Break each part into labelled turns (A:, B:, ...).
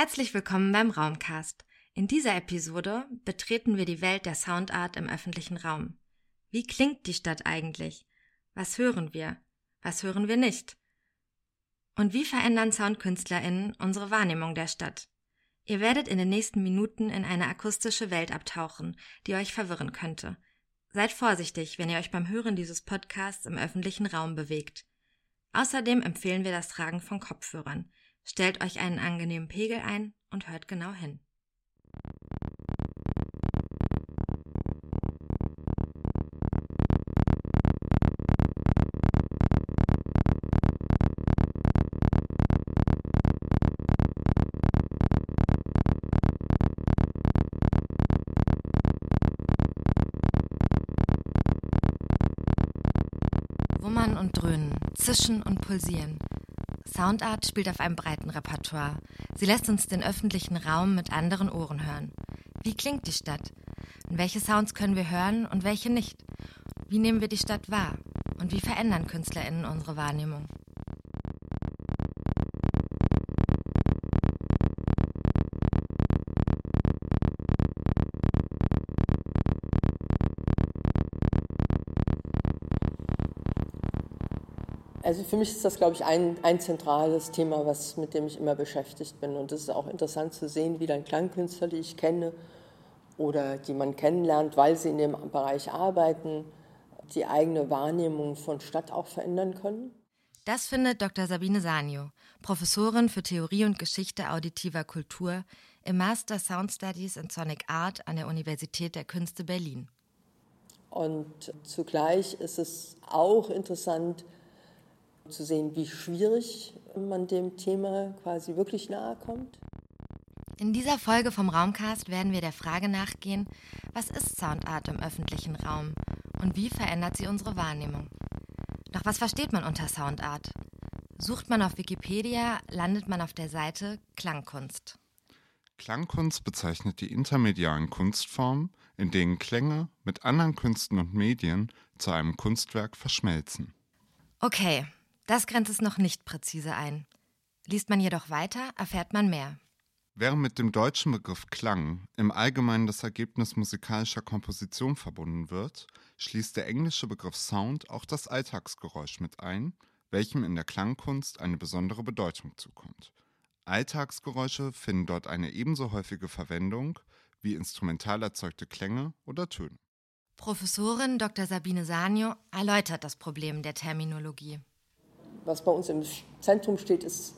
A: Herzlich willkommen beim Raumcast. In dieser Episode betreten wir die Welt der Soundart im öffentlichen Raum. Wie klingt die Stadt eigentlich? Was hören wir? Was hören wir nicht? Und wie verändern SoundkünstlerInnen unsere Wahrnehmung der Stadt? Ihr werdet in den nächsten Minuten in eine akustische Welt abtauchen, die euch verwirren könnte. Seid vorsichtig, wenn ihr euch beim Hören dieses Podcasts im öffentlichen Raum bewegt. Außerdem empfehlen wir das Tragen von Kopfhörern. Stellt euch einen angenehmen Pegel ein und hört genau hin. Wummern und Dröhnen, Zischen und Pulsieren. Soundart spielt auf einem breiten Repertoire. Sie lässt uns den öffentlichen Raum mit anderen Ohren hören. Wie klingt die Stadt? Und welche Sounds können wir hören und welche nicht? Wie nehmen wir die Stadt wahr? Und wie verändern KünstlerInnen unsere Wahrnehmung?
B: Also für mich ist das, glaube ich, ein, ein zentrales Thema, was, mit dem ich immer beschäftigt bin. Und es ist auch interessant zu sehen, wie dann Klangkünstler, die ich kenne oder die man kennenlernt, weil sie in dem Bereich arbeiten, die eigene Wahrnehmung von Stadt auch verändern können.
A: Das findet Dr. Sabine Sanio, Professorin für Theorie und Geschichte auditiver Kultur im Master Sound Studies in Sonic Art an der Universität der Künste Berlin.
B: Und zugleich ist es auch interessant, zu sehen, wie schwierig man dem Thema quasi wirklich nahe kommt.
A: In dieser Folge vom Raumcast werden wir der Frage nachgehen, was ist Soundart im öffentlichen Raum und wie verändert sie unsere Wahrnehmung? Doch was versteht man unter Soundart? Sucht man auf Wikipedia, landet man auf der Seite Klangkunst.
C: Klangkunst bezeichnet die intermedialen Kunstformen, in denen Klänge mit anderen Künsten und Medien zu einem Kunstwerk verschmelzen.
A: Okay, das grenzt es noch nicht präzise ein. Liest man jedoch weiter, erfährt man mehr.
C: Während mit dem deutschen Begriff Klang im Allgemeinen das Ergebnis musikalischer Komposition verbunden wird, schließt der englische Begriff Sound auch das Alltagsgeräusch mit ein, welchem in der Klangkunst eine besondere Bedeutung zukommt. Alltagsgeräusche finden dort eine ebenso häufige Verwendung wie instrumental erzeugte Klänge oder Töne.
A: Professorin Dr. Sabine Sanio erläutert das Problem der Terminologie
B: was bei uns im Zentrum steht, ist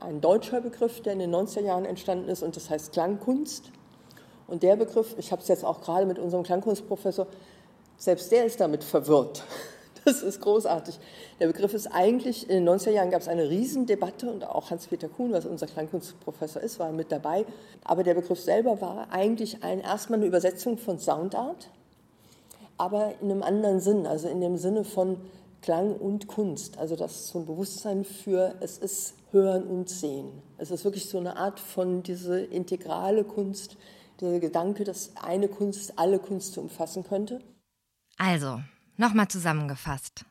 B: ein deutscher Begriff, der in den 90er Jahren entstanden ist und das heißt Klangkunst. Und der Begriff, ich habe es jetzt auch gerade mit unserem Klangkunstprofessor, selbst der ist damit verwirrt. Das ist großartig. Der Begriff ist eigentlich, in den 90er Jahren gab es eine Riesendebatte und auch Hans-Peter Kuhn, was unser Klangkunstprofessor ist, war mit dabei. Aber der Begriff selber war eigentlich ein, erstmal eine Übersetzung von Soundart, aber in einem anderen Sinn, also in dem Sinne von Klang und Kunst. Also das ist so ein Bewusstsein für, es ist Hören und Sehen. Es ist wirklich so eine Art von diese integrale Kunst, der Gedanke, dass eine Kunst alle Kunst umfassen könnte.
A: Also, nochmal zusammengefasst.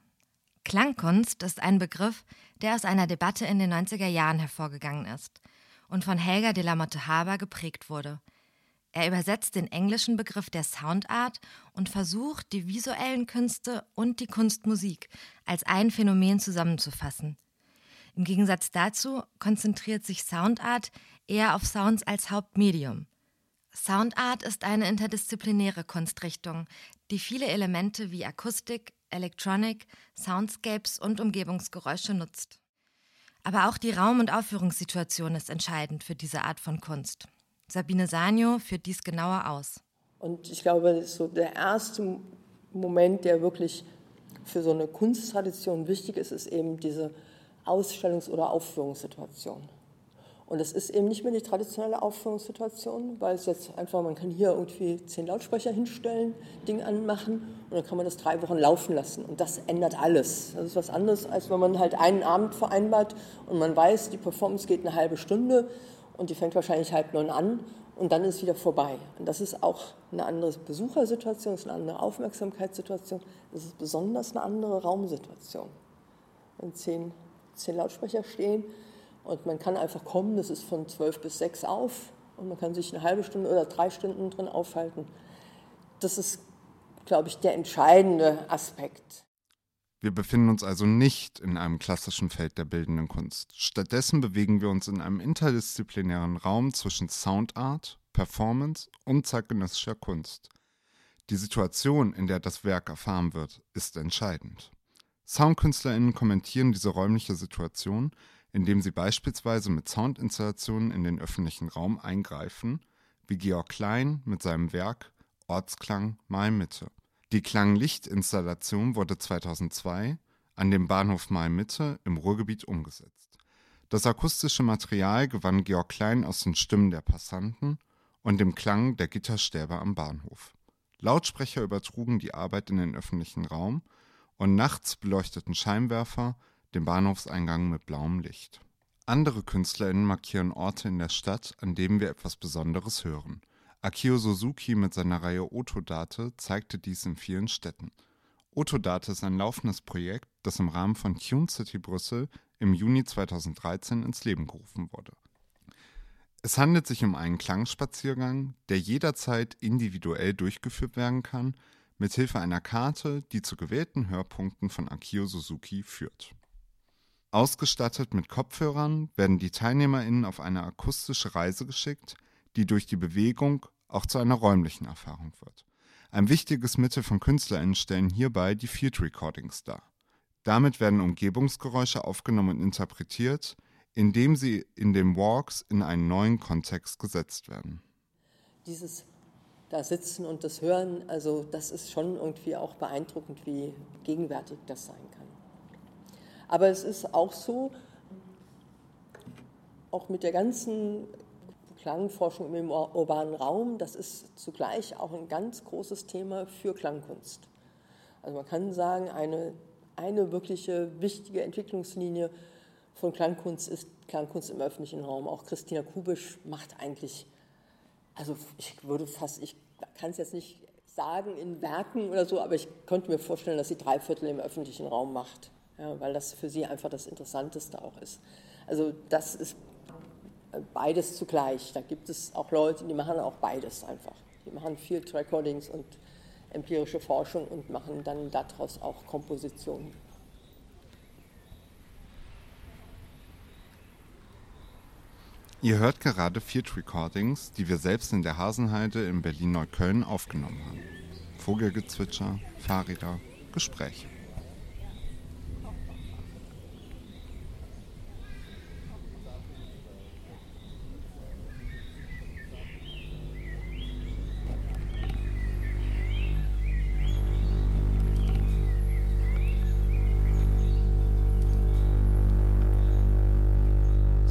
A: Klangkunst ist ein Begriff, der aus einer Debatte in den 90er Jahren hervorgegangen ist und von Helga de la Motte Haber geprägt wurde – er übersetzt den englischen Begriff der Soundart und versucht, die visuellen Künste und die Kunstmusik als ein Phänomen zusammenzufassen. Im Gegensatz dazu konzentriert sich Soundart eher auf Sounds als Hauptmedium. Soundart ist eine interdisziplinäre Kunstrichtung, die viele Elemente wie Akustik, Electronic, Soundscapes und Umgebungsgeräusche nutzt. Aber auch die Raum- und Aufführungssituation ist entscheidend für diese Art von Kunst. Sabine Sanio führt dies genauer aus.
B: Und ich glaube, das ist so der erste Moment, der wirklich für so eine Kunsttradition wichtig ist, ist eben diese Ausstellungs- oder Aufführungssituation. Und es ist eben nicht mehr die traditionelle Aufführungssituation, weil es jetzt einfach, man kann hier irgendwie zehn Lautsprecher hinstellen, Ding anmachen und dann kann man das drei Wochen laufen lassen. Und das ändert alles. Das ist was anderes, als wenn man halt einen Abend vereinbart und man weiß, die Performance geht eine halbe Stunde und die fängt wahrscheinlich halb neun an und dann ist wieder vorbei. Und das ist auch eine andere Besuchersituation, ist eine andere Aufmerksamkeitssituation, das ist besonders eine andere Raumsituation. Wenn zehn, zehn Lautsprecher stehen Und man kann einfach kommen, das ist von 12 bis 6 auf und man kann sich eine halbe Stunde oder drei Stunden drin aufhalten. Das ist, glaube ich, der entscheidende Aspekt.
C: Wir befinden uns also nicht in einem klassischen Feld der bildenden Kunst. Stattdessen bewegen wir uns in einem interdisziplinären Raum zwischen Soundart, Performance und zeitgenössischer Kunst. Die Situation, in der das Werk erfahren wird, ist entscheidend. SoundkünstlerInnen kommentieren diese räumliche Situation, indem sie beispielsweise mit Soundinstallationen in den öffentlichen Raum eingreifen, wie Georg Klein mit seinem Werk Ortsklang Mitte. Die Klanglichtinstallation wurde 2002 an dem Bahnhof Mitte im Ruhrgebiet umgesetzt. Das akustische Material gewann Georg Klein aus den Stimmen der Passanten und dem Klang der Gitterstäbe am Bahnhof. Lautsprecher übertrugen die Arbeit in den öffentlichen Raum und nachts beleuchteten Scheinwerfer den Bahnhofseingang mit blauem Licht. Andere KünstlerInnen markieren Orte in der Stadt, an denen wir etwas Besonderes hören – Akio Suzuki mit seiner Reihe Otodate zeigte dies in vielen Städten. Otodate ist ein laufendes Projekt, das im Rahmen von Tune City Brüssel im Juni 2013 ins Leben gerufen wurde. Es handelt sich um einen Klangspaziergang, der jederzeit individuell durchgeführt werden kann, mithilfe einer Karte, die zu gewählten Hörpunkten von Akio Suzuki führt. Ausgestattet mit Kopfhörern werden die TeilnehmerInnen auf eine akustische Reise geschickt, die durch die Bewegung auch zu einer räumlichen Erfahrung wird. Ein wichtiges Mittel von KünstlerInnen stellen hierbei die Field Recordings dar. Damit werden Umgebungsgeräusche aufgenommen und interpretiert, indem sie in den Walks in einen neuen Kontext gesetzt werden.
B: Dieses da sitzen und das hören, also das ist schon irgendwie auch beeindruckend, wie gegenwärtig das sein kann. Aber es ist auch so, auch mit der ganzen Klangforschung im urbanen Raum, das ist zugleich auch ein ganz großes Thema für Klangkunst. Also man kann sagen, eine, eine wirkliche wichtige Entwicklungslinie von Klangkunst ist Klangkunst im öffentlichen Raum. Auch Christina Kubisch macht eigentlich, also ich würde fast, ich kann es jetzt nicht sagen in Werken oder so, aber ich könnte mir vorstellen, dass sie drei Viertel im öffentlichen Raum macht, ja, weil das für sie einfach das Interessanteste auch ist. Also das ist beides zugleich. Da gibt es auch Leute, die machen auch beides einfach. Die machen Field Recordings und empirische Forschung und machen dann daraus auch Kompositionen.
C: Ihr hört gerade Field Recordings, die wir selbst in der Hasenheide in Berlin-Neukölln aufgenommen haben. Vogelgezwitscher, Fahrräder, Gespräche.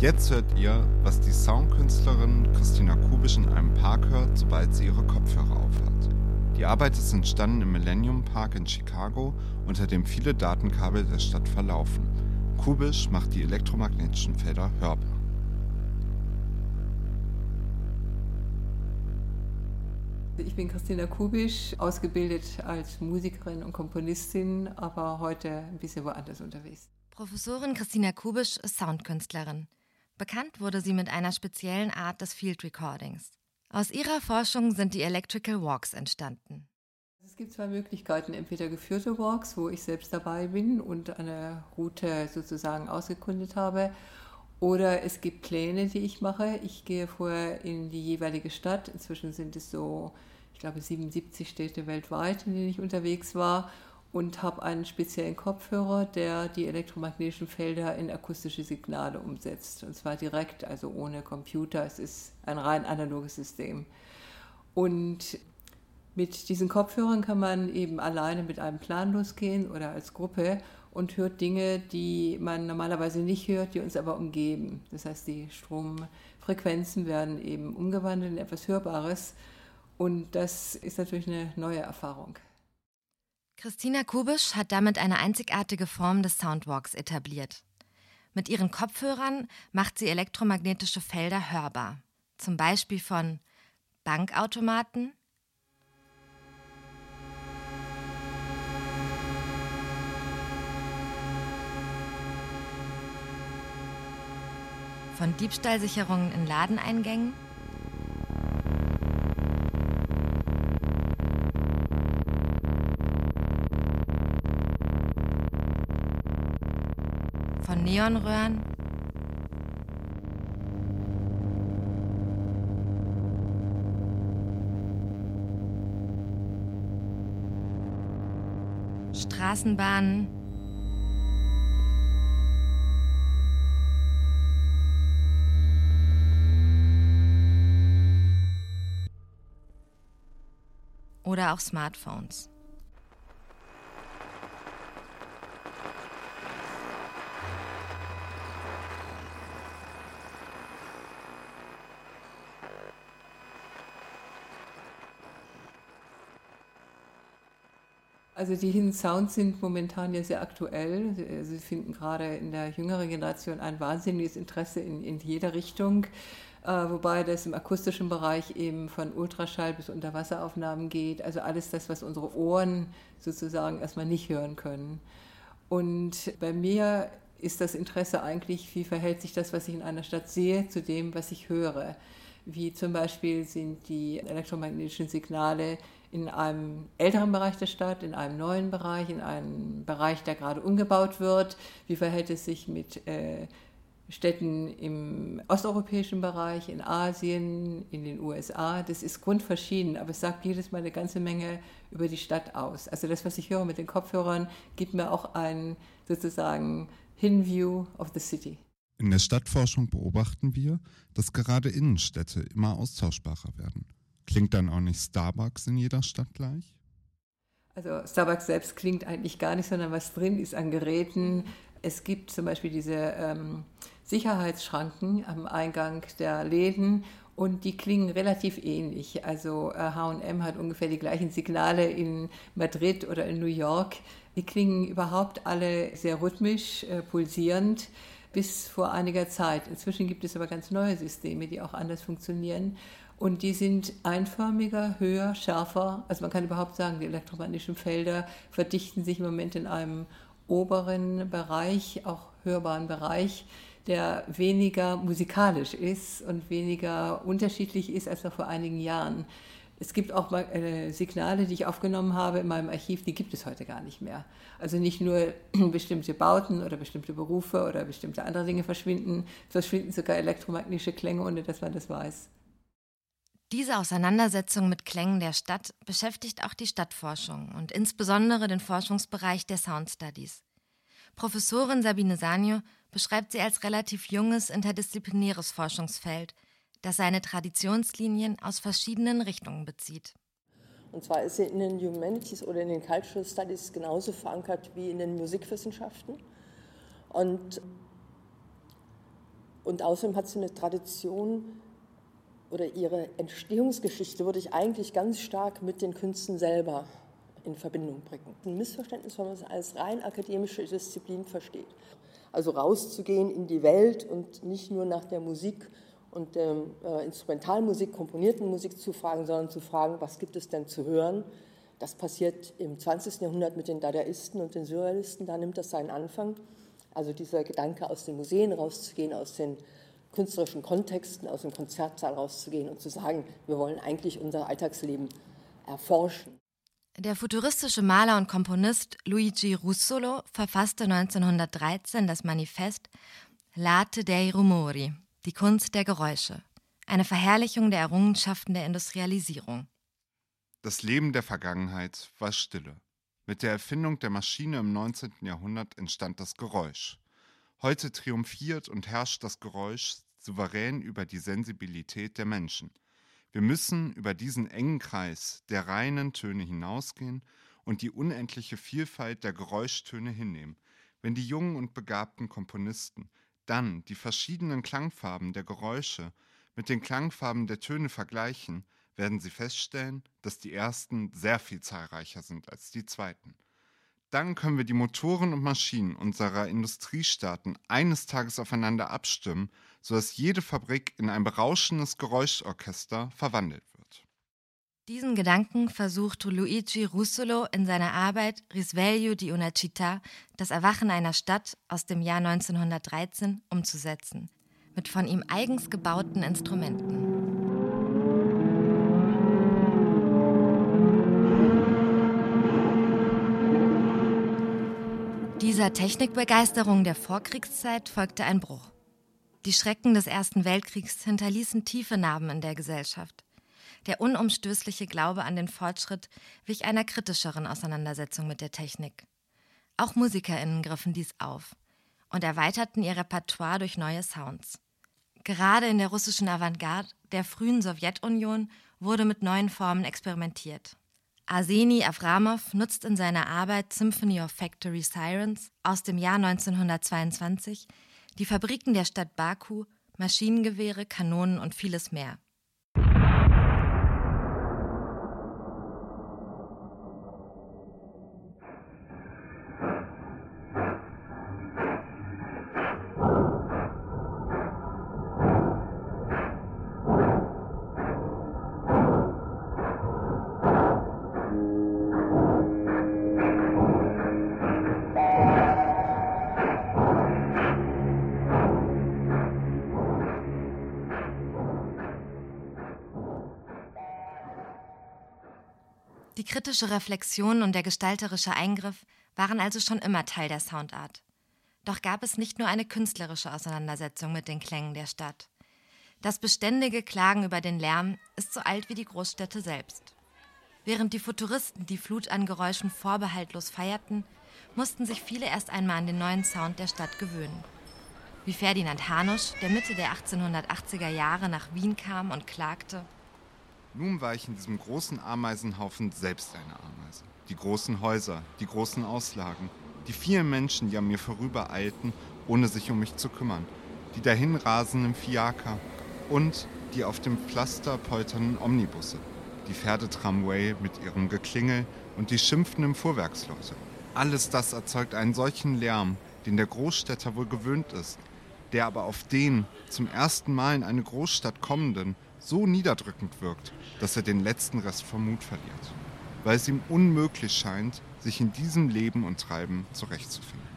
C: Jetzt hört ihr, was die Soundkünstlerin Christina Kubisch in einem Park hört, sobald sie ihre Kopfhörer aufhat. Die Arbeit ist entstanden im Millennium Park in Chicago, unter dem viele Datenkabel der Stadt verlaufen. Kubisch macht die elektromagnetischen Felder hörbar.
D: Ich bin Christina Kubisch, ausgebildet als Musikerin und Komponistin, aber heute ein bisschen woanders unterwegs.
A: Professorin Christina Kubisch ist Soundkünstlerin. Bekannt wurde sie mit einer speziellen Art des Field Recordings. Aus ihrer Forschung sind die Electrical Walks entstanden.
D: Es gibt zwei Möglichkeiten, entweder geführte Walks, wo ich selbst dabei bin und eine Route sozusagen ausgekundet habe, oder es gibt Pläne, die ich mache. Ich gehe vorher in die jeweilige Stadt. Inzwischen sind es so, ich glaube, 77 Städte weltweit, in denen ich unterwegs war und habe einen speziellen Kopfhörer, der die elektromagnetischen Felder in akustische Signale umsetzt. Und zwar direkt, also ohne Computer. Es ist ein rein analoges System. Und mit diesen Kopfhörern kann man eben alleine mit einem Plan losgehen oder als Gruppe und hört Dinge, die man normalerweise nicht hört, die uns aber umgeben. Das heißt, die Stromfrequenzen werden eben umgewandelt in etwas Hörbares. Und das ist natürlich eine neue Erfahrung.
A: Christina Kubisch hat damit eine einzigartige Form des Soundwalks etabliert. Mit ihren Kopfhörern macht sie elektromagnetische Felder hörbar, zum Beispiel von Bankautomaten, Von Diebstahlsicherungen in Ladeneingängen Neonröhren Straßenbahnen oder auch Smartphones.
D: Also die Hidden Sounds sind momentan ja sehr aktuell. Sie finden gerade in der jüngeren Generation ein wahnsinniges Interesse in, in jeder Richtung, äh, wobei das im akustischen Bereich eben von Ultraschall bis Unterwasseraufnahmen geht. Also alles das, was unsere Ohren sozusagen erstmal nicht hören können. Und bei mir ist das Interesse eigentlich, wie verhält sich das, was ich in einer Stadt sehe, zu dem, was ich höre. Wie zum Beispiel sind die elektromagnetischen Signale in einem älteren Bereich der Stadt, in einem neuen Bereich, in einem Bereich, der gerade umgebaut wird? Wie verhält es sich mit äh, Städten im osteuropäischen Bereich, in Asien, in den USA? Das ist grundverschieden, aber es sagt jedes Mal eine ganze Menge über die Stadt aus. Also das, was ich höre mit den Kopfhörern, gibt mir auch ein sozusagen Hinview of the City.
C: In der Stadtforschung beobachten wir, dass gerade Innenstädte immer austauschbarer werden. Klingt dann auch nicht Starbucks in jeder Stadt gleich?
D: Also Starbucks selbst klingt eigentlich gar nicht, sondern was drin ist an Geräten. Es gibt zum Beispiel diese ähm, Sicherheitsschranken am Eingang der Läden und die klingen relativ ähnlich. Also HM hat ungefähr die gleichen Signale in Madrid oder in New York. Die klingen überhaupt alle sehr rhythmisch, äh, pulsierend bis vor einiger Zeit. Inzwischen gibt es aber ganz neue Systeme, die auch anders funktionieren. Und die sind einförmiger, höher, schärfer. Also man kann überhaupt sagen, die elektromagnetischen Felder verdichten sich im Moment in einem oberen Bereich, auch hörbaren Bereich, der weniger musikalisch ist und weniger unterschiedlich ist als noch vor einigen Jahren. Es gibt auch äh, Signale, die ich aufgenommen habe in meinem Archiv, die gibt es heute gar nicht mehr. Also nicht nur bestimmte Bauten oder bestimmte Berufe oder bestimmte andere Dinge verschwinden, verschwinden sogar elektromagnetische Klänge, ohne dass man das weiß.
A: Diese Auseinandersetzung mit Klängen der Stadt beschäftigt auch die Stadtforschung und insbesondere den Forschungsbereich der Sound Studies. Professorin Sabine Sanio beschreibt sie als relativ junges interdisziplinäres Forschungsfeld, das seine Traditionslinien aus verschiedenen Richtungen bezieht.
B: Und zwar ist sie in den Humanities oder in den Cultural Studies genauso verankert wie in den Musikwissenschaften. Und, und außerdem hat sie eine Tradition, oder ihre Entstehungsgeschichte würde ich eigentlich ganz stark mit den Künsten selber in Verbindung bringen. Ein Missverständnis, wenn man es als rein akademische Disziplin versteht. Also rauszugehen in die Welt und nicht nur nach der Musik und der äh, Instrumentalmusik, komponierten Musik zu fragen, sondern zu fragen, was gibt es denn zu hören? Das passiert im 20. Jahrhundert mit den Dadaisten und den Surrealisten, da nimmt das seinen Anfang. Also dieser Gedanke, aus den Museen rauszugehen, aus den künstlerischen Kontexten aus dem Konzertsaal rauszugehen und zu sagen, wir wollen eigentlich unser Alltagsleben erforschen.
A: Der futuristische Maler und Komponist Luigi Russolo verfasste 1913 das Manifest L'arte dei rumori, die Kunst der Geräusche, eine Verherrlichung der Errungenschaften der Industrialisierung.
C: Das Leben der Vergangenheit war Stille. Mit der Erfindung der Maschine im 19. Jahrhundert entstand das Geräusch. Heute triumphiert und herrscht das Geräusch souverän über die Sensibilität der Menschen. Wir müssen über diesen engen Kreis der reinen Töne hinausgehen und die unendliche Vielfalt der Geräuschtöne hinnehmen. Wenn die jungen und begabten Komponisten dann die verschiedenen Klangfarben der Geräusche mit den Klangfarben der Töne vergleichen, werden sie feststellen, dass die ersten sehr viel zahlreicher sind als die zweiten. Dann können wir die Motoren und Maschinen unserer Industriestaaten eines Tages aufeinander abstimmen, sodass jede Fabrik in ein berauschendes Geräuschorchester verwandelt wird.
A: Diesen Gedanken versucht Luigi Russolo in seiner Arbeit Risveglio di una città, das Erwachen einer Stadt aus dem Jahr 1913, umzusetzen. mit von ihm eigens gebauten Instrumenten. Dieser Technikbegeisterung der Vorkriegszeit folgte ein Bruch. Die Schrecken des Ersten Weltkriegs hinterließen tiefe Narben in der Gesellschaft. Der unumstößliche Glaube an den Fortschritt wich einer kritischeren Auseinandersetzung mit der Technik. Auch MusikerInnen griffen dies auf und erweiterten ihr Repertoire durch neue Sounds. Gerade in der russischen Avantgarde der frühen Sowjetunion wurde mit neuen Formen experimentiert. Arseni Avramov nutzt in seiner Arbeit Symphony of Factory Sirens aus dem Jahr 1922 die Fabriken der Stadt Baku, Maschinengewehre, Kanonen und vieles mehr. Die kritische Reflexion und der gestalterische Eingriff waren also schon immer Teil der Soundart. Doch gab es nicht nur eine künstlerische Auseinandersetzung mit den Klängen der Stadt. Das beständige Klagen über den Lärm ist so alt wie die Großstädte selbst. Während die Futuristen die Flut an Geräuschen vorbehaltlos feierten, mussten sich viele erst einmal an den neuen Sound der Stadt gewöhnen. Wie Ferdinand Hanusch, der Mitte der 1880er Jahre nach Wien kam und klagte,
C: nun war ich in diesem großen Ameisenhaufen selbst eine Ameise. Die großen Häuser, die großen Auslagen, die vielen Menschen, die an mir vorübereilten, ohne sich um mich zu kümmern, die dahinrasenden Fiaker und die auf dem Pflaster polternden Omnibusse, die Pferdetramway mit ihrem Geklingel und die schimpfenden Fuhrwerksleute. Alles das erzeugt einen solchen Lärm, den der Großstädter wohl gewöhnt ist, der aber auf den zum ersten Mal in eine Großstadt kommenden so niederdrückend wirkt, dass er den letzten Rest vom Mut verliert, weil es ihm unmöglich scheint, sich in diesem Leben und Treiben zurechtzufinden.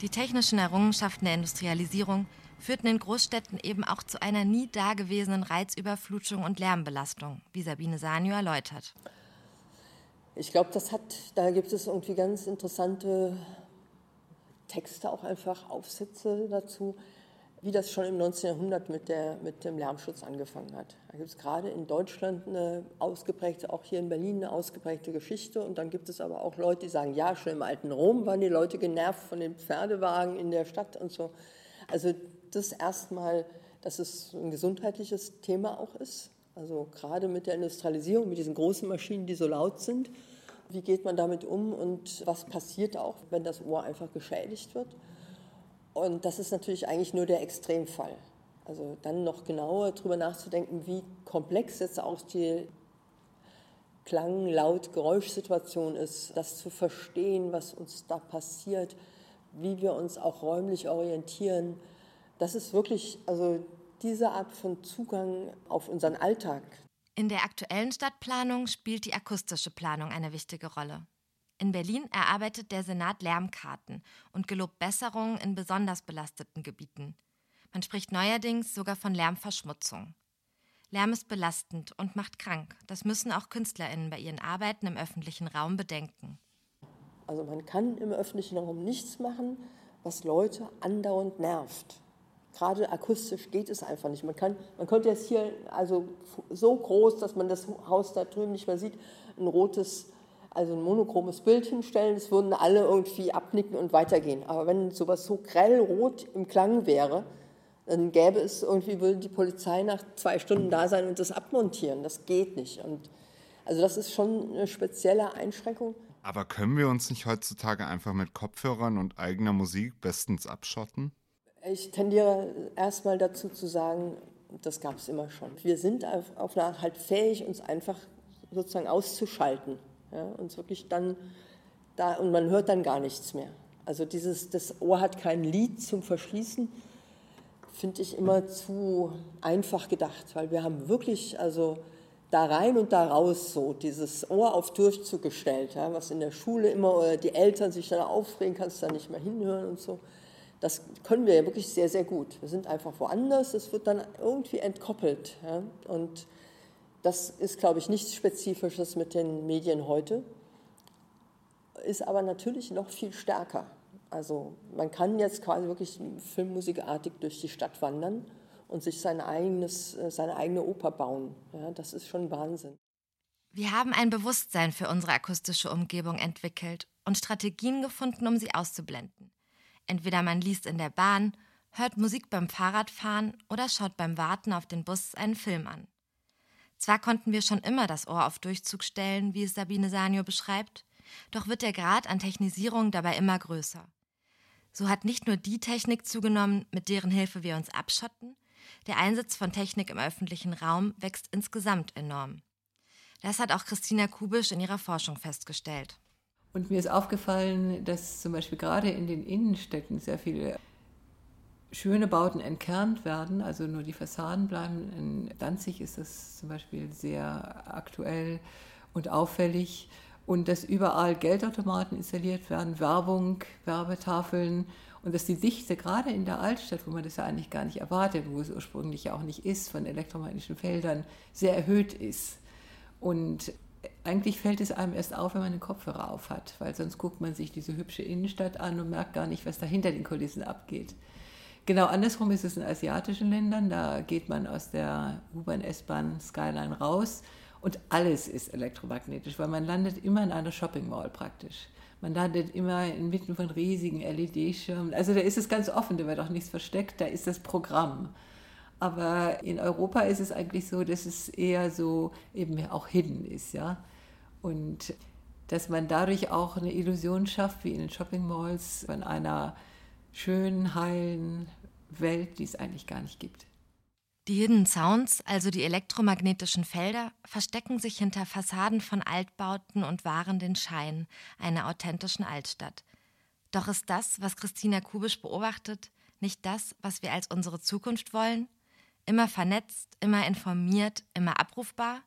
A: Die technischen Errungenschaften der Industrialisierung führten in Großstädten eben auch zu einer nie dagewesenen Reizüberflutung und Lärmbelastung, wie Sabine Sanio erläutert.
B: Ich glaube, das hat, da gibt es irgendwie ganz interessante Texte, auch einfach Aufsätze dazu, wie das schon im 19. Jahrhundert mit, der, mit dem Lärmschutz angefangen hat. Da gibt es gerade in Deutschland eine ausgeprägte, auch hier in Berlin eine ausgeprägte Geschichte. Und dann gibt es aber auch Leute, die sagen, ja, schon im alten Rom waren die Leute genervt von den Pferdewagen in der Stadt und so. Also das erstmal, dass es ein gesundheitliches Thema auch ist. Also gerade mit der Industrialisierung, mit diesen großen Maschinen, die so laut sind. Wie geht man damit um und was passiert auch, wenn das Ohr einfach geschädigt wird? Und das ist natürlich eigentlich nur der Extremfall. Also dann noch genauer darüber nachzudenken, wie komplex jetzt auch die Klang-, Laut-, Geräuschsituation ist, das zu verstehen, was uns da passiert, wie wir uns auch räumlich orientieren. Das ist wirklich, also diese Art von Zugang auf unseren Alltag.
A: In der aktuellen Stadtplanung spielt die akustische Planung eine wichtige Rolle. In Berlin erarbeitet der Senat Lärmkarten und gelobt Besserungen in besonders belasteten Gebieten. Man spricht neuerdings sogar von Lärmverschmutzung. Lärm ist belastend und macht krank. Das müssen auch KünstlerInnen bei ihren Arbeiten im öffentlichen Raum bedenken.
B: Also man kann im öffentlichen Raum nichts machen, was Leute andauernd nervt. Gerade akustisch geht es einfach nicht. Man, kann, man könnte jetzt hier also so groß, dass man das Haus da drüben nicht mehr sieht, ein rotes also ein monochromes Bild hinstellen, das würden alle irgendwie abnicken und weitergehen. Aber wenn sowas so grellrot im Klang wäre, dann gäbe es irgendwie, würde die Polizei nach zwei Stunden da sein und das abmontieren. Das geht nicht. Und also das ist schon eine spezielle Einschränkung.
C: Aber können wir uns nicht heutzutage einfach mit Kopfhörern und eigener Musik bestens abschotten?
B: Ich tendiere erstmal dazu zu sagen, das gab es immer schon. Wir sind auf eine Art halt fähig, uns einfach sozusagen auszuschalten ja, und wirklich dann da, und man hört dann gar nichts mehr. Also dieses, das Ohr hat kein Lied zum Verschließen, finde ich immer zu einfach gedacht, weil wir haben wirklich, also da rein und da raus so, dieses Ohr auf Durchzug gestellt, ja, was in der Schule immer, oder die Eltern sich dann aufregen, kannst du da nicht mehr hinhören und so. Das können wir ja wirklich sehr, sehr gut. Wir sind einfach woanders, es wird dann irgendwie entkoppelt. Ja? Und das ist, glaube ich, nichts Spezifisches mit den Medien heute, ist aber natürlich noch viel stärker. Also man kann jetzt quasi wirklich filmmusikartig durch die Stadt wandern und sich sein eigenes, äh, seine eigene Oper bauen. Ja, das ist schon Wahnsinn.
A: Wir haben ein Bewusstsein für unsere akustische Umgebung entwickelt und Strategien gefunden, um sie auszublenden. Entweder man liest in der Bahn, hört Musik beim Fahrradfahren oder schaut beim Warten auf den Bus einen Film an. Zwar konnten wir schon immer das Ohr auf Durchzug stellen, wie es Sabine Sanio beschreibt, doch wird der Grad an Technisierung dabei immer größer. So hat nicht nur die Technik zugenommen, mit deren Hilfe wir uns abschotten, der Einsatz von Technik im öffentlichen Raum wächst insgesamt enorm. Das hat auch Christina Kubisch in ihrer Forschung festgestellt.
D: Und mir ist aufgefallen, dass zum Beispiel gerade in den Innenstädten sehr viele schöne Bauten entkernt werden, also nur die Fassaden bleiben. In Danzig ist das zum Beispiel sehr aktuell und auffällig. Und dass überall Geldautomaten installiert werden, Werbung, Werbetafeln und dass die Dichte gerade in der Altstadt, wo man das ja eigentlich gar nicht erwartet, wo es ursprünglich ja auch nicht ist, von elektromagnetischen Feldern sehr erhöht ist. Und eigentlich fällt es einem erst auf, wenn man den Kopfhörer auf hat, weil sonst guckt man sich diese hübsche Innenstadt an und merkt gar nicht, was da hinter den Kulissen abgeht. Genau andersrum ist es in asiatischen Ländern. Da geht man aus der U-Bahn, S-Bahn, Skyline raus und alles ist elektromagnetisch, weil man landet immer in einer Shopping Mall praktisch. Man landet immer inmitten von riesigen LED-Schirmen. Also da ist es ganz offen, da wird auch nichts versteckt, da ist das Programm. Aber in Europa ist es eigentlich so, dass es eher so eben auch hidden ist, ja. Und dass man dadurch auch eine Illusion schafft, wie in den Shopping Malls, von einer schönen, heilen Welt, die es eigentlich gar nicht gibt.
A: Die Hidden Sounds, also die elektromagnetischen Felder, verstecken sich hinter Fassaden von Altbauten und wahren den Schein einer authentischen Altstadt. Doch ist das, was Christina Kubisch beobachtet, nicht das, was wir als unsere Zukunft wollen? Immer vernetzt, immer informiert, immer abrufbar?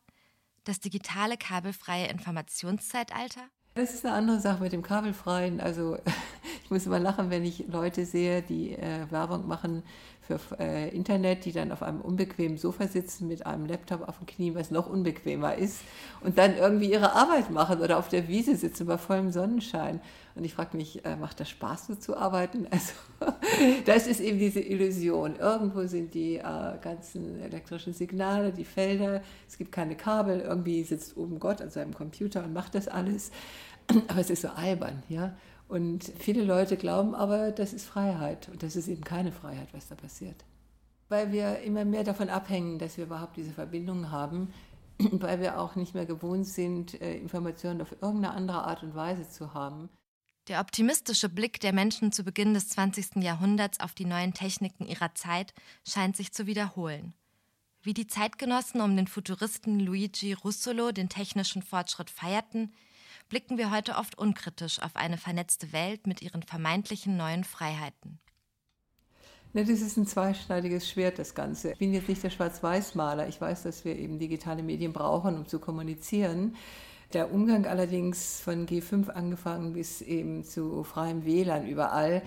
A: Das digitale kabelfreie Informationszeitalter?
D: Das ist eine andere Sache mit dem kabelfreien. Also ich muss immer lachen, wenn ich Leute sehe, die äh, Werbung machen für äh, Internet, die dann auf einem unbequemen Sofa sitzen mit einem Laptop auf dem Knie, was noch unbequemer ist, und dann irgendwie ihre Arbeit machen oder auf der Wiese sitzen bei vollem Sonnenschein. Und ich frage mich, äh, macht das Spaß, so zu arbeiten? Also das ist eben diese Illusion. Irgendwo sind die äh, ganzen elektrischen Signale, die Felder, es gibt keine Kabel, irgendwie sitzt oben Gott an seinem Computer und macht das alles. Aber es ist so albern, ja. Und viele Leute glauben aber, das ist Freiheit. Und das ist eben keine Freiheit, was da passiert. Weil wir immer mehr davon abhängen, dass wir überhaupt diese Verbindungen haben, weil wir auch nicht mehr gewohnt sind, äh, Informationen auf irgendeine andere Art und Weise zu haben.
A: Der optimistische Blick der Menschen zu Beginn des 20. Jahrhunderts auf die neuen Techniken ihrer Zeit scheint sich zu wiederholen. Wie die Zeitgenossen um den Futuristen Luigi Russolo den technischen Fortschritt feierten, blicken wir heute oft unkritisch auf eine vernetzte Welt mit ihren vermeintlichen neuen Freiheiten.
D: Ne, das ist ein zweischneidiges Schwert, das Ganze. Ich bin jetzt nicht der Schwarz-Weiß-Maler. Ich weiß, dass wir eben digitale Medien brauchen, um zu kommunizieren. Der Umgang allerdings von G5 angefangen bis eben zu freiem WLAN überall,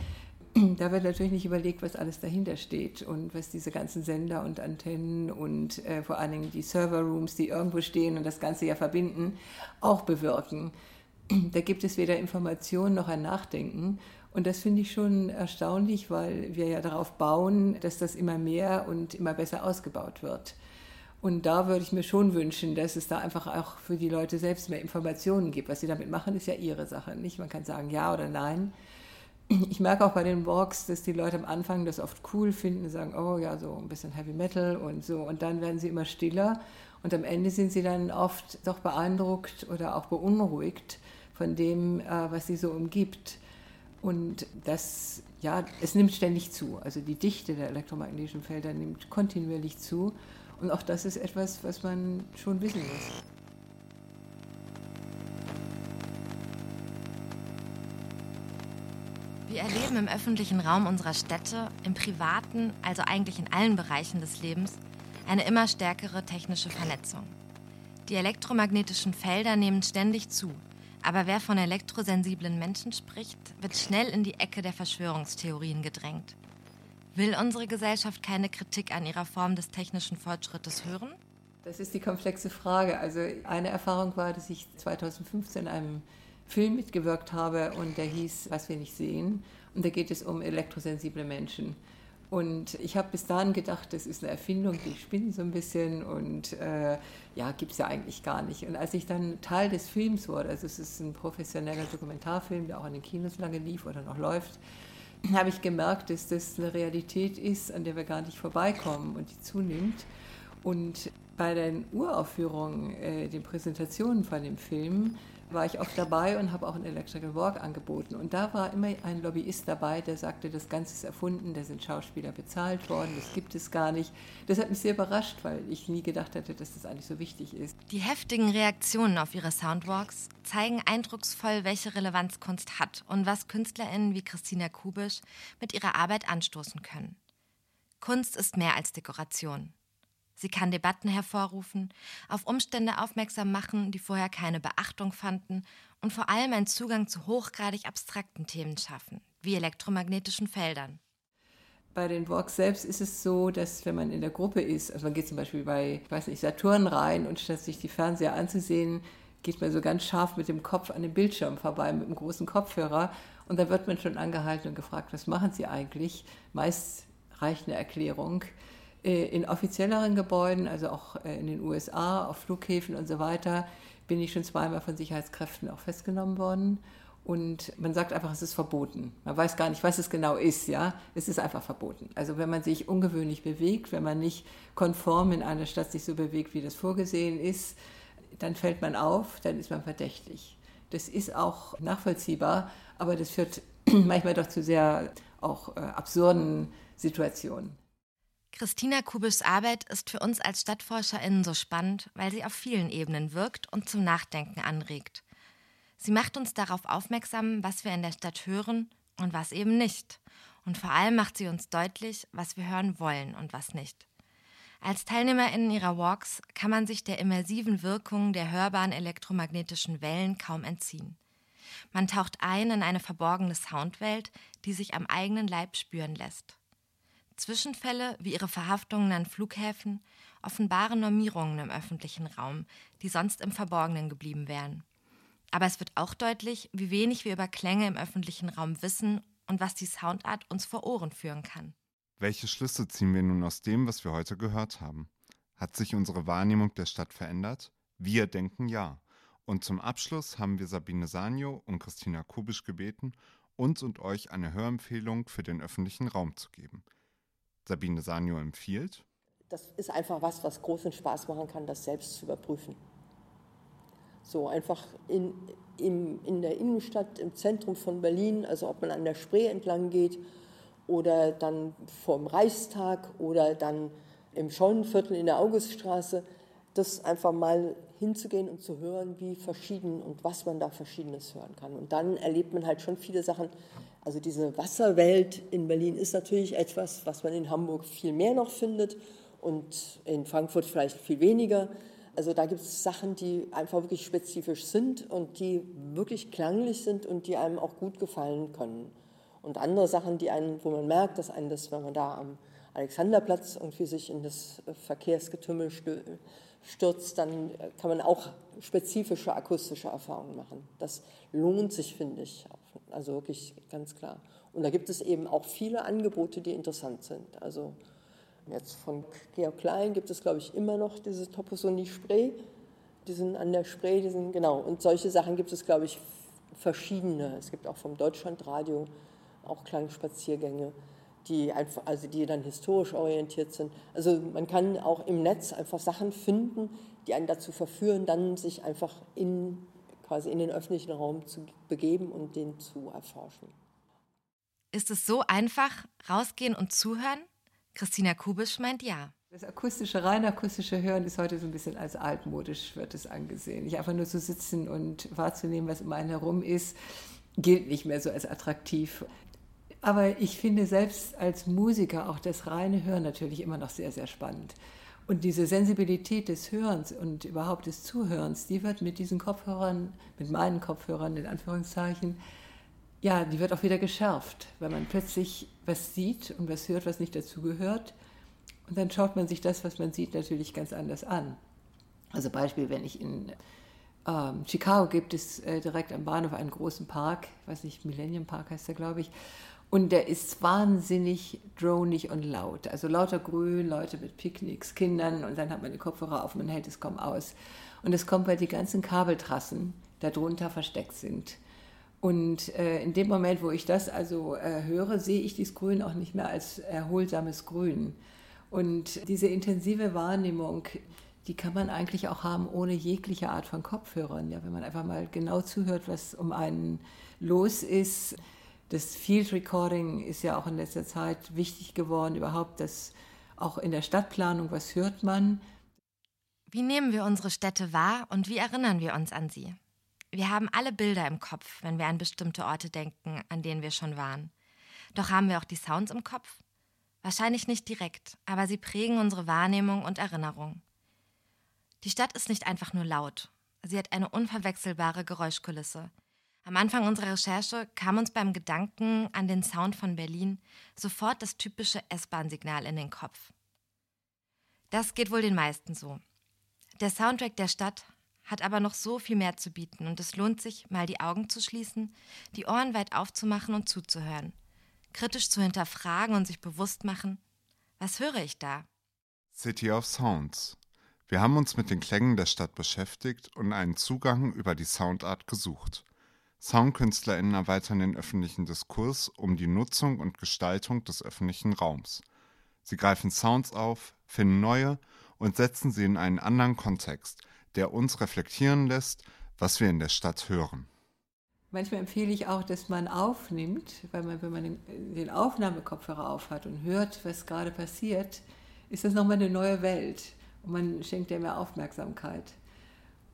D: da wird natürlich nicht überlegt, was alles dahinter steht und was diese ganzen Sender und Antennen und äh, vor allen Dingen die Serverrooms, die irgendwo stehen und das Ganze ja verbinden, auch bewirken. Da gibt es weder Informationen noch ein Nachdenken. Und das finde ich schon erstaunlich, weil wir ja darauf bauen, dass das immer mehr und immer besser ausgebaut wird. Und da würde ich mir schon wünschen, dass es da einfach auch für die Leute selbst mehr Informationen gibt. Was sie damit machen, ist ja ihre Sache. Nicht? Man kann sagen ja oder nein ich merke auch bei den Walks, dass die Leute am Anfang das oft cool finden, sagen, oh ja, so ein bisschen Heavy Metal und so. Und dann werden sie immer stiller. Und am Ende sind sie dann oft doch beeindruckt oder auch beunruhigt von dem, äh, was sie so umgibt. Und das, ja, es nimmt ständig zu. Also die Dichte der elektromagnetischen Felder nimmt kontinuierlich zu. Und auch das ist etwas, was man schon wissen muss.
A: Wir erleben im öffentlichen Raum unserer Städte, im privaten, also eigentlich in allen Bereichen des Lebens, eine immer stärkere technische Vernetzung. Die elektromagnetischen Felder nehmen ständig zu, Aber wer von elektrosensiblen Menschen spricht, wird schnell in die Ecke der Verschwörungstheorien gedrängt. Will unsere Gesellschaft keine Kritik an ihrer Form des technischen Fortschrittes hören?
D: Das ist die komplexe Frage. Also eine Erfahrung war, dass ich 2015 in einem Film mitgewirkt habe und der hieß Was wir nicht sehen. Und da geht es um elektrosensible Menschen. Und ich habe bis dahin gedacht, das ist eine Erfindung, die spinnen so ein bisschen und äh, ja, gibt es ja eigentlich gar nicht. Und als ich dann Teil des Films wurde, also es ist ein professioneller Dokumentarfilm, der auch in den Kinos lange lief oder noch läuft, habe ich gemerkt, dass das eine Realität ist, an der wir gar nicht vorbeikommen und die zunimmt. Und bei den Uraufführungen, äh, den Präsentationen von dem Film, war ich oft dabei und habe auch ein Electrical Walk angeboten. Und da war immer ein Lobbyist dabei, der sagte, das Ganze ist erfunden, da sind Schauspieler bezahlt worden, das gibt es gar nicht. Das hat mich sehr überrascht, weil ich nie gedacht hätte, dass das eigentlich so wichtig ist.
A: Die heftigen Reaktionen auf ihre Soundwalks zeigen eindrucksvoll, welche Relevanz Kunst hat und was KünstlerInnen wie Christina Kubisch mit ihrer Arbeit anstoßen können. Kunst ist mehr als Dekoration. Sie kann Debatten hervorrufen, auf Umstände aufmerksam machen, die vorher keine Beachtung fanden und vor allem einen Zugang zu hochgradig abstrakten Themen schaffen, wie elektromagnetischen Feldern.
D: Bei den Walks selbst ist es so, dass wenn man in der Gruppe ist, also man geht zum Beispiel bei, ich weiß nicht, Saturn rein und statt sich die Fernseher anzusehen, geht man so ganz scharf mit dem Kopf an dem Bildschirm vorbei, mit einem großen Kopfhörer. Und da wird man schon angehalten und gefragt, was machen Sie eigentlich? Meist reicht eine Erklärung. Äh, in offizielleren Gebäuden, also auch äh, in den USA, auf Flughäfen und so weiter, bin ich schon zweimal von Sicherheitskräften auch festgenommen worden. Und man sagt einfach, es ist verboten. Man weiß gar nicht, was es genau ist, ja. Es ist einfach verboten. Also wenn man sich ungewöhnlich bewegt, wenn man nicht konform in einer Stadt sich so bewegt, wie das vorgesehen ist, dann fällt man auf, dann ist man verdächtig. Das ist auch nachvollziehbar, aber das führt manchmal doch zu sehr auch äh, absurden Situationen.
A: Christina Kubischs Arbeit ist für uns als StadtforscherInnen so spannend, weil sie auf vielen Ebenen wirkt und zum Nachdenken anregt. Sie macht uns darauf aufmerksam, was wir in der Stadt hören und was eben nicht. Und vor allem macht sie uns deutlich, was wir hören wollen und was nicht. Als TeilnehmerInnen ihrer Walks kann man sich der immersiven Wirkung der hörbaren elektromagnetischen Wellen kaum entziehen. Man taucht ein in eine verborgene Soundwelt, die sich am eigenen Leib spüren lässt. Zwischenfälle wie ihre Verhaftungen an Flughäfen offenbaren Normierungen im öffentlichen Raum, die sonst im Verborgenen geblieben wären. Aber es wird auch deutlich, wie wenig wir über Klänge im öffentlichen Raum wissen und was die Soundart uns vor Ohren führen kann.
C: Welche Schlüsse ziehen wir nun aus dem, was wir heute gehört haben? Hat sich unsere Wahrnehmung der Stadt verändert? Wir denken ja. Und zum Abschluss haben wir Sabine Sanjo und Christina Kubisch gebeten, uns und euch eine Hörempfehlung für den öffentlichen Raum zu geben – Sabine Sanio empfiehlt?
B: Das ist einfach was, was großen Spaß machen kann, das selbst zu überprüfen. So einfach in, in, in der Innenstadt, im Zentrum von Berlin, also ob man an der Spree entlang geht oder dann vor dem Reichstag oder dann im Scheunenviertel in der Auguststraße, das einfach mal hinzugehen und zu hören, wie verschieden und was man da Verschiedenes hören kann. Und dann erlebt man halt schon viele Sachen, also diese Wasserwelt in Berlin ist natürlich etwas, was man in Hamburg viel mehr noch findet und in Frankfurt vielleicht viel weniger. Also da gibt es Sachen, die einfach wirklich spezifisch sind und die wirklich klanglich sind und die einem auch gut gefallen können. Und andere Sachen, die einen, wo man merkt, dass einen das, wenn man da am Alexanderplatz irgendwie sich in das Verkehrsgetümmel stürzt, dann kann man auch spezifische akustische Erfahrungen machen. Das lohnt sich, finde ich, also wirklich ganz klar. Und da gibt es eben auch viele Angebote, die interessant sind. Also jetzt von Georg Klein gibt es, glaube ich, immer noch diese Toposonie Spree. Die sind an der Spree, die sind, genau. Und solche Sachen gibt es, glaube ich, verschiedene. Es gibt auch vom Deutschlandradio auch Klangspaziergänge, die einfach, also die dann historisch orientiert sind. Also man kann auch im Netz einfach Sachen finden, die einen dazu verführen, dann sich einfach in quasi in den öffentlichen Raum zu begeben und den zu erforschen.
A: Ist es so einfach, rausgehen und zuhören? Christina Kubisch meint ja.
D: Das akustische, rein akustische Hören ist heute so ein bisschen als altmodisch, wird es angesehen. Nicht einfach nur zu sitzen und wahrzunehmen, was um einen herum ist, gilt nicht mehr so als attraktiv. Aber ich finde selbst als Musiker auch das reine Hören natürlich immer noch sehr, sehr spannend. Und diese Sensibilität des Hörens und überhaupt des Zuhörens, die wird mit diesen Kopfhörern, mit meinen Kopfhörern in Anführungszeichen, ja, die wird auch wieder geschärft, weil man plötzlich was sieht und was hört, was nicht dazugehört. Und dann schaut man sich das, was man sieht, natürlich ganz anders an. Also Beispiel, wenn ich in ähm, Chicago gibt es äh, direkt am Bahnhof einen großen Park, weiß nicht, Millennium Park heißt der, glaube ich. Und der ist wahnsinnig dronig und laut. Also lauter Grün, Leute mit Picknicks, Kindern und dann hat man die Kopfhörer auf und man hält es kaum aus. Und es kommt, weil die ganzen Kabeltrassen darunter versteckt sind. Und äh, in dem Moment, wo ich das also äh, höre, sehe ich dieses Grün auch nicht mehr als erholsames Grün. Und diese intensive Wahrnehmung, die kann man eigentlich auch haben ohne jegliche Art von Kopfhörern. Ja, wenn man einfach mal genau zuhört, was um einen los ist. Das Field Recording ist ja auch in letzter Zeit wichtig geworden, überhaupt das auch in der Stadtplanung, was hört man.
A: Wie nehmen wir unsere Städte wahr und wie erinnern wir uns an sie? Wir haben alle Bilder im Kopf, wenn wir an bestimmte Orte denken, an denen wir schon waren. Doch haben wir auch die Sounds im Kopf? Wahrscheinlich nicht direkt, aber sie prägen unsere Wahrnehmung und Erinnerung. Die Stadt ist nicht einfach nur laut. Sie hat eine unverwechselbare Geräuschkulisse. Am Anfang unserer Recherche kam uns beim Gedanken an den Sound von Berlin sofort das typische S-Bahn-Signal in den Kopf. Das geht wohl den meisten so. Der Soundtrack der Stadt hat aber noch so viel mehr zu bieten und es lohnt sich, mal die Augen zu schließen, die Ohren weit aufzumachen und zuzuhören, kritisch zu hinterfragen und sich bewusst machen, was höre ich da?
C: City of Sounds wir haben uns mit den Klängen der Stadt beschäftigt und einen Zugang über die Soundart gesucht. SoundkünstlerInnen erweitern den öffentlichen Diskurs um die Nutzung und Gestaltung des öffentlichen Raums. Sie greifen Sounds auf, finden neue und setzen sie in einen anderen Kontext, der uns reflektieren lässt, was wir in der Stadt hören.
D: Manchmal empfehle ich auch, dass man aufnimmt, weil man, wenn man den, den Aufnahmekopfhörer aufhat und hört, was gerade passiert, ist das nochmal eine neue Welt und man schenkt ihr mehr Aufmerksamkeit.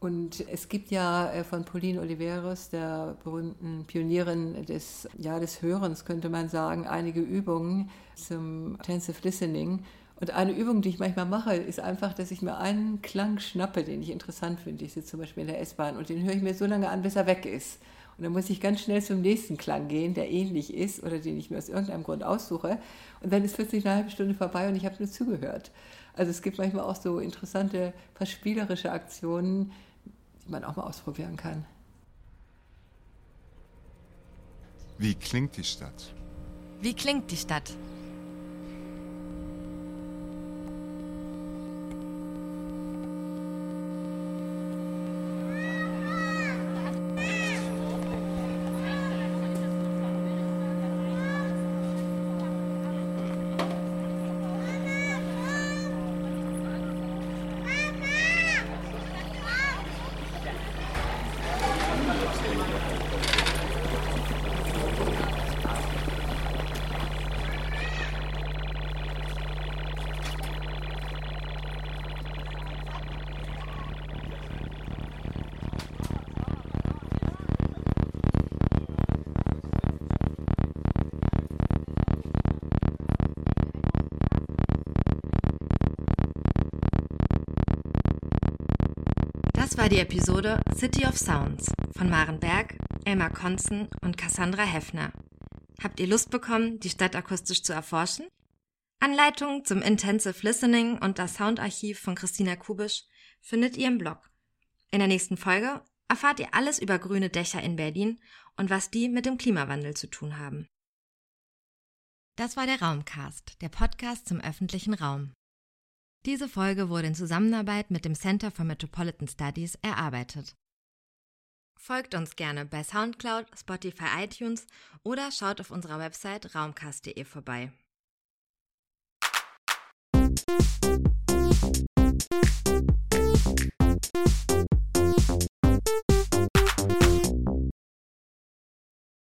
D: Und es gibt ja äh, von Pauline Oliveros, der berühmten Pionierin des, ja, des Hörens, könnte man sagen, einige Übungen zum Intensive Listening. Und eine Übung, die ich manchmal mache, ist einfach, dass ich mir einen Klang schnappe, den ich interessant finde. Ich sitze zum Beispiel in der S-Bahn und den höre ich mir so lange an, bis er weg ist. Und dann muss ich ganz schnell zum nächsten Klang gehen, der ähnlich ist oder den ich mir aus irgendeinem Grund aussuche. Und dann ist plötzlich eine halbe Stunde vorbei und ich habe nur zugehört. Also es gibt manchmal auch so interessante, fast spielerische Aktionen, die man auch mal ausprobieren kann.
C: Wie klingt die Stadt?
A: Wie klingt die Stadt? War die Episode City of Sounds von Maren Berg, Elmar Konzen und Cassandra Heffner. Habt ihr Lust bekommen, die Stadt akustisch zu erforschen? Anleitungen zum Intensive Listening und das Soundarchiv von Christina Kubisch findet ihr im Blog. In der nächsten Folge erfahrt ihr alles über grüne Dächer in Berlin und was die mit dem Klimawandel zu tun haben. Das war der Raumcast, der Podcast zum öffentlichen Raum. Diese Folge wurde in Zusammenarbeit mit dem Center for Metropolitan Studies erarbeitet. Folgt uns gerne bei SoundCloud, Spotify, iTunes oder schaut auf unserer Website raumcast.de vorbei.